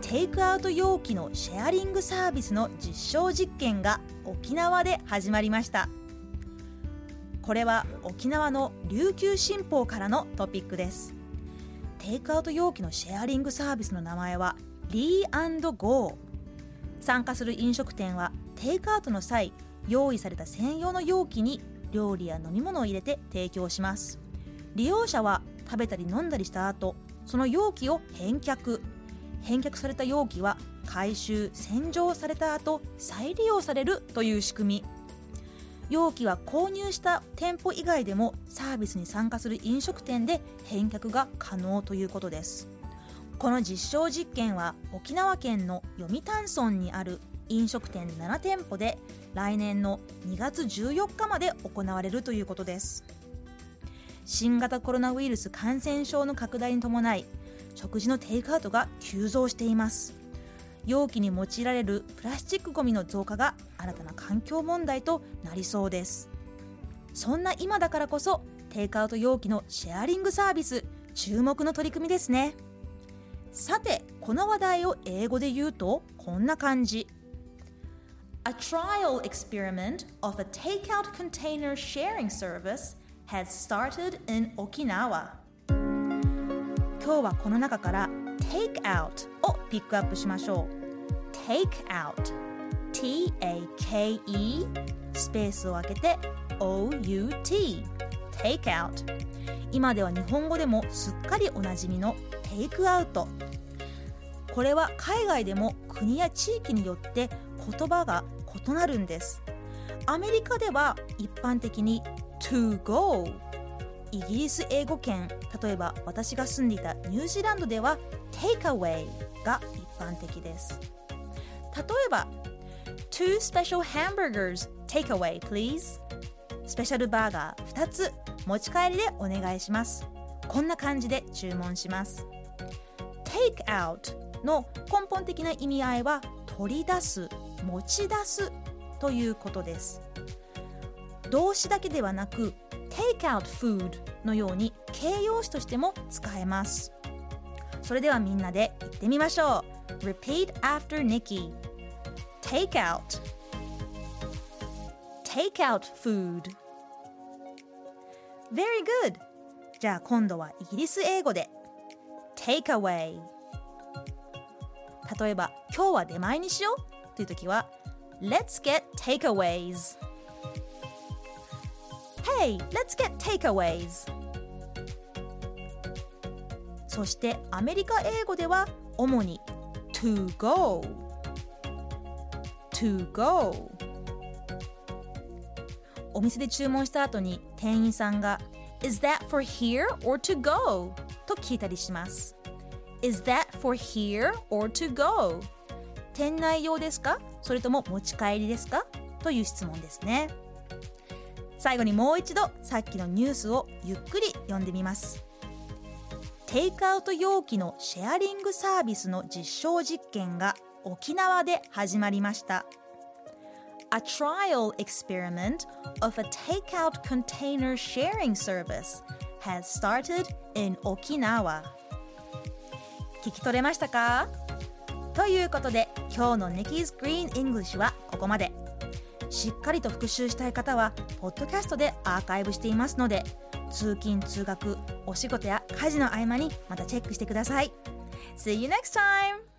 テイクアウト容器のシェアリングサービスの実証実験が沖縄で始まりました。これは沖縄の琉球新報からのトピックです。テイクアウト容器のシェアリングサービスの名前はリーゴー参加する飲食店はテイクアウトの際用意された専用の容器に料理や飲み物を入れて提供します。利用者は食べたり飲んだりした後その容器を返却。返却された容器は回収洗浄された後再利用されるという仕組み。容器は購入した店舗以外でもサービスに参加する飲食店で返却が可能ということです。この実証実験は沖縄県の読谷村にある飲食店7店舗で来年の2月14日まで行われるということです。新型コロナウイルス感染症の拡大に伴い食事のテイクアウトが急増しています。容器に用いられるプラスチックごみの増加が新たな環境問題となりそうです。そんな今だからこそテイクアウト容器のシェアリングサービス注目の取り組みですね。さてこの話題を英語で言うとこんな感じ。A trial experiment of a takeout container sharing service has started in Okinawa. 今日はこの中から Take Out をピックアップしましょう。Take Out T-A-K-E スペースを開けて O-U-T Take Out 今では日本語でもすっかりおなじみのテイクアウトこれは海外でも国や地域によって言葉が異なるんです。アメリカでは一般的に to go イギリス英語圏例えば私が住んでいたニュージーランドでは takeaway が一般的です。例えば Two special hamburgers takeaway please. スペシャルバーガー2つ持ち帰りでお願いします。こんな感じで注文します。take out の根本的な意味合いは取り出す持ち出すということです。動詞だけではなく take out food のように形容詞としても使えますそれではみんなで言ってみましょう Repeat after Nikki Take out Take out food Very good じゃあ今度はイギリス英語で Take away 例えば今日は出前にしようという時は Let's get takeaways Hey, let's get takeaways そしてアメリカ英語では主に to go to go お店で注文した後に店員さんが Is that for here or to go? と聞いたりします Is that for here or to go? 店内用ですかそれとも持ち帰りですかという質問ですね最後にもう一度さっきのニュースをゆっくり読んでみます。テイクアウト容器のシェアリングサービスの実証実験が沖縄で始まりました。A trial 今日の「Nikki'sGreenEnglish 聞き取れましたか？ということで今日の Nikki's Green English はここまで。しっかりと復習したい方はポッドキャストでアーカイブしていますので通勤通学お仕事や家事の合間にまたチェックしてください See you next time!